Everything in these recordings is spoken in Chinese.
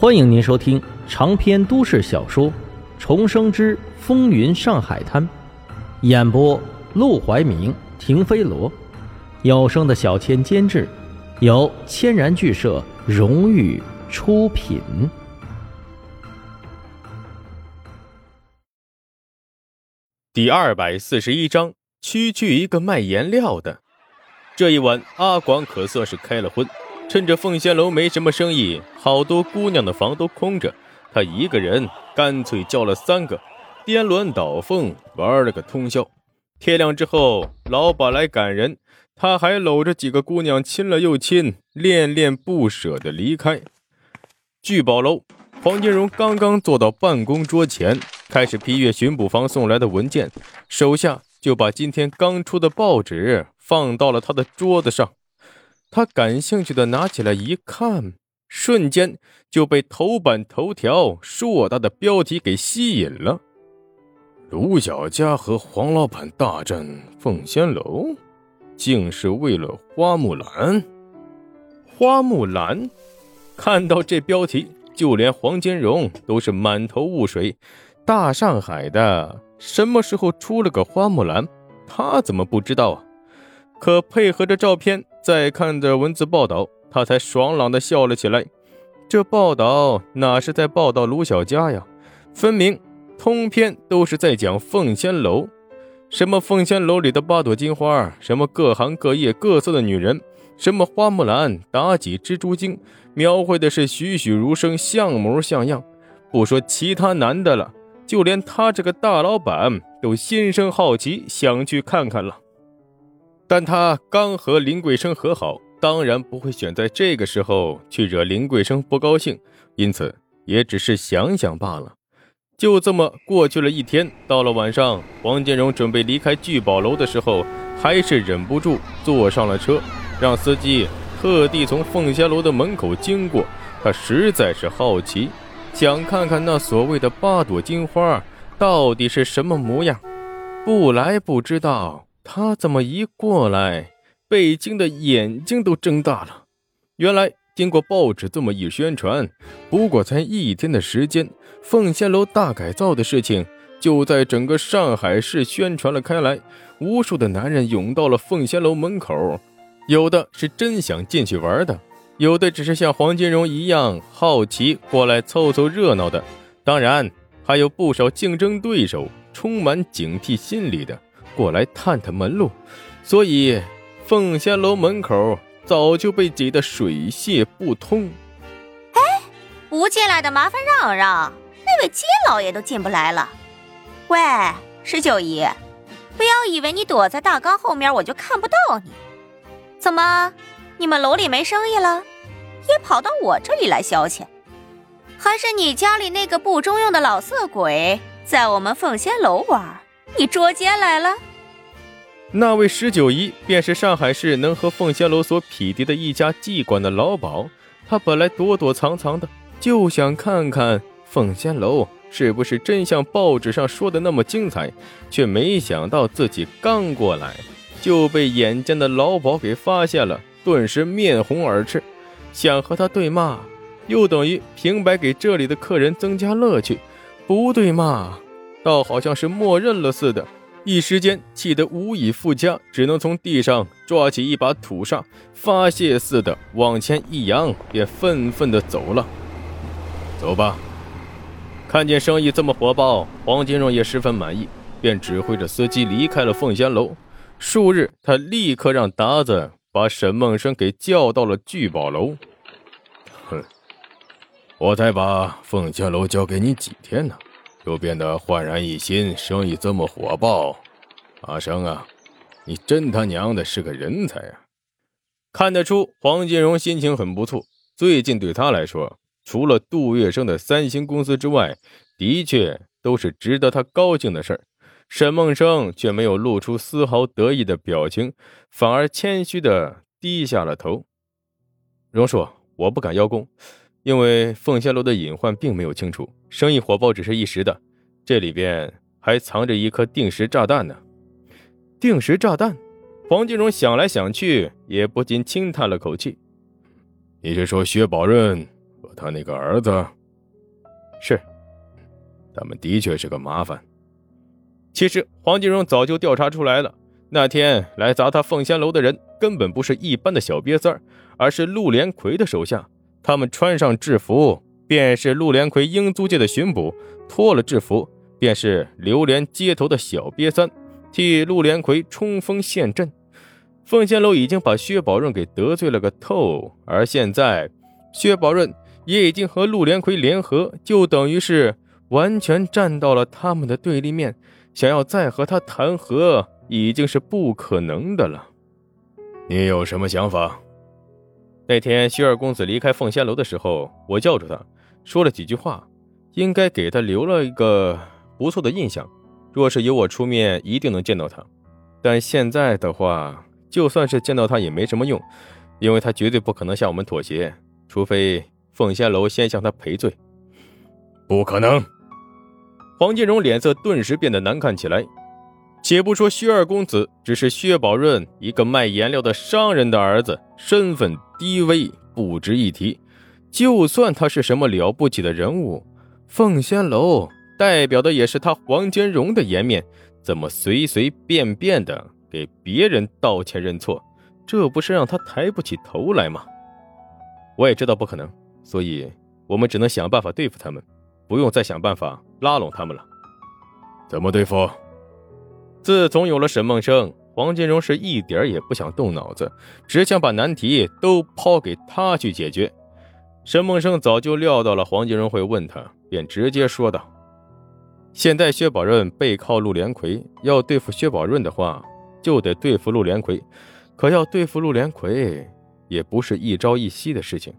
欢迎您收听长篇都市小说《重生之风云上海滩》，演播：陆怀明、停飞罗，有声的小千监制，由千然剧社荣誉出品。第二百四十一章，区区一个卖颜料的。这一晚，阿广可算是开了荤。趁着凤仙楼没什么生意，好多姑娘的房都空着，他一个人干脆叫了三个，颠鸾倒凤玩了个通宵。天亮之后，老板来赶人，他还搂着几个姑娘亲了又亲，恋恋不舍的离开聚宝楼。黄金荣刚刚坐到办公桌前，开始批阅巡捕房送来的文件，手下就把今天刚出的报纸放到了他的桌子上。他感兴趣的拿起来一看，瞬间就被头版头条硕大的标题给吸引了。卢小佳和黄老板大战凤仙楼，竟是为了花木兰。花木兰，看到这标题，就连黄金荣都是满头雾水。大上海的什么时候出了个花木兰？他怎么不知道啊？可配合着照片。再看着文字报道，他才爽朗地笑了起来。这报道哪是在报道卢小佳呀？分明通篇都是在讲凤仙楼，什么凤仙楼里的八朵金花，什么各行各业各色的女人，什么花木兰、妲己、蜘蛛精，描绘的是栩栩如生，像模像样。不说其他男的了，就连他这个大老板都心生好奇，想去看看了。但他刚和林桂生和好，当然不会选在这个时候去惹林桂生不高兴，因此也只是想想罢了。就这么过去了一天，到了晚上，王建荣准备离开聚宝楼的时候，还是忍不住坐上了车，让司机特地从凤仙楼的门口经过。他实在是好奇，想看看那所谓的八朵金花到底是什么模样，不来不知道。他怎么一过来，被惊的眼睛都睁大了？原来经过报纸这么一宣传，不过才一天的时间，凤仙楼大改造的事情就在整个上海市宣传了开来。无数的男人涌到了凤仙楼门口，有的是真想进去玩的，有的只是像黄金荣一样好奇过来凑凑热闹的，当然还有不少竞争对手，充满警惕心理的。过来探探门路，所以凤仙楼门口早就被挤得水泄不通。哎，不进来的麻烦让让，那位金老爷都进不来了。喂，十九姨，不要以为你躲在大缸后面我就看不到你。怎么，你们楼里没生意了，也跑到我这里来消遣？还是你家里那个不中用的老色鬼在我们凤仙楼玩？你捉奸来了？那位十九姨便是上海市能和凤仙楼所匹敌的一家妓馆的老鸨。他本来躲躲藏藏的，就想看看凤仙楼是不是真像报纸上说的那么精彩，却没想到自己刚过来就被眼尖的老鸨给发现了，顿时面红耳赤，想和他对骂，又等于平白给这里的客人增加乐趣；不对骂。倒好像是默认了似的，一时间气得无以复加，只能从地上抓起一把土沙，发泄似的往前一扬，便愤愤地走了。走吧。看见生意这么火爆，黄金荣也十分满意，便指挥着司机离开了凤仙楼。数日，他立刻让达子把沈梦生给叫到了聚宝楼。哼，我才把凤仙楼交给你几天呢？又变得焕然一新，生意这么火爆，阿生啊，你真他娘的是个人才啊！看得出黄金荣心情很不错，最近对他来说，除了杜月笙的三星公司之外，的确都是值得他高兴的事儿。沈梦生却没有露出丝毫得意的表情，反而谦虚的低下了头。荣叔，我不敢邀功。因为凤仙楼的隐患并没有清除，生意火爆只是一时的，这里边还藏着一颗定时炸弹呢。定时炸弹，黄金荣想来想去，也不禁轻叹了口气。你是说薛宝润和他那个儿子，是，他们的确是个麻烦。其实黄金荣早就调查出来了，那天来砸他凤仙楼的人根本不是一般的小瘪三而是陆连魁的手下。他们穿上制服，便是陆连魁英租界的巡捕；脱了制服，便是流连街头的小瘪三，替陆连魁冲锋陷阵。凤仙楼已经把薛宝润给得罪了个透，而现在薛宝润也已经和陆连魁联合，就等于是完全站到了他们的对立面。想要再和他谈和，已经是不可能的了。你有什么想法？那天徐二公子离开凤仙楼的时候，我叫住他，说了几句话，应该给他留了一个不错的印象。若是由我出面，一定能见到他。但现在的话，就算是见到他也没什么用，因为他绝对不可能向我们妥协，除非凤仙楼先向他赔罪。不可能。黄金荣脸色顿时变得难看起来。且不说薛二公子只是薛宝润一个卖颜料的商人的儿子，身份低微，不值一提。就算他是什么了不起的人物，凤仙楼代表的也是他黄金荣的颜面，怎么随随便便的给别人道歉认错？这不是让他抬不起头来吗？我也知道不可能，所以我们只能想办法对付他们。不用再想办法拉拢他们了。怎么对付？自从有了沈梦生，黄金荣是一点也不想动脑子，只想把难题都抛给他去解决。沈梦生早就料到了黄金荣会问他，便直接说道：“现在薛宝润背靠陆连魁，要对付薛宝润的话，就得对付陆连魁。可要对付陆连魁，也不是一朝一夕的事情。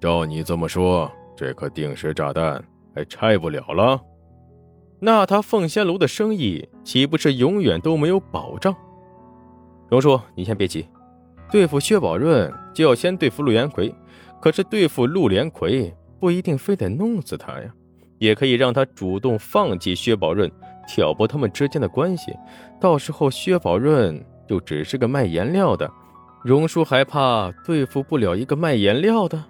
照你这么说，这颗定时炸弹……”还拆不了了，那他凤仙楼的生意岂不是永远都没有保障？荣叔，你先别急，对付薛宝润就要先对付陆连魁。可是对付陆连魁不一定非得弄死他呀，也可以让他主动放弃薛宝润，挑拨他们之间的关系。到时候薛宝润就只是个卖颜料的，荣叔还怕对付不了一个卖颜料的？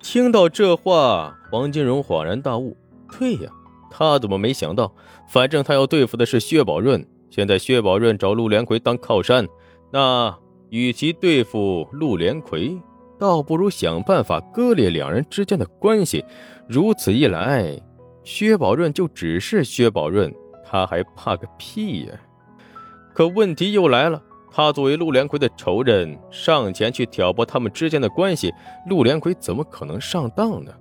听到这话，黄金荣恍然大悟。对呀，他怎么没想到？反正他要对付的是薛宝润。现在薛宝润找陆连魁当靠山，那与其对付陆连魁，倒不如想办法割裂两人之间的关系。如此一来，薛宝润就只是薛宝润，他还怕个屁呀！可问题又来了。他作为陆连魁的仇人，上前去挑拨他们之间的关系，陆连魁怎么可能上当呢？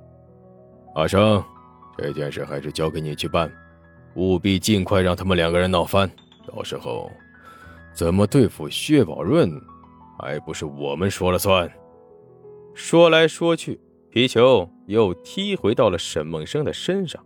阿生，这件事还是交给你去办，务必尽快让他们两个人闹翻。到时候，怎么对付薛宝润，还不是我们说了算？说来说去，皮球又踢回到了沈梦生的身上。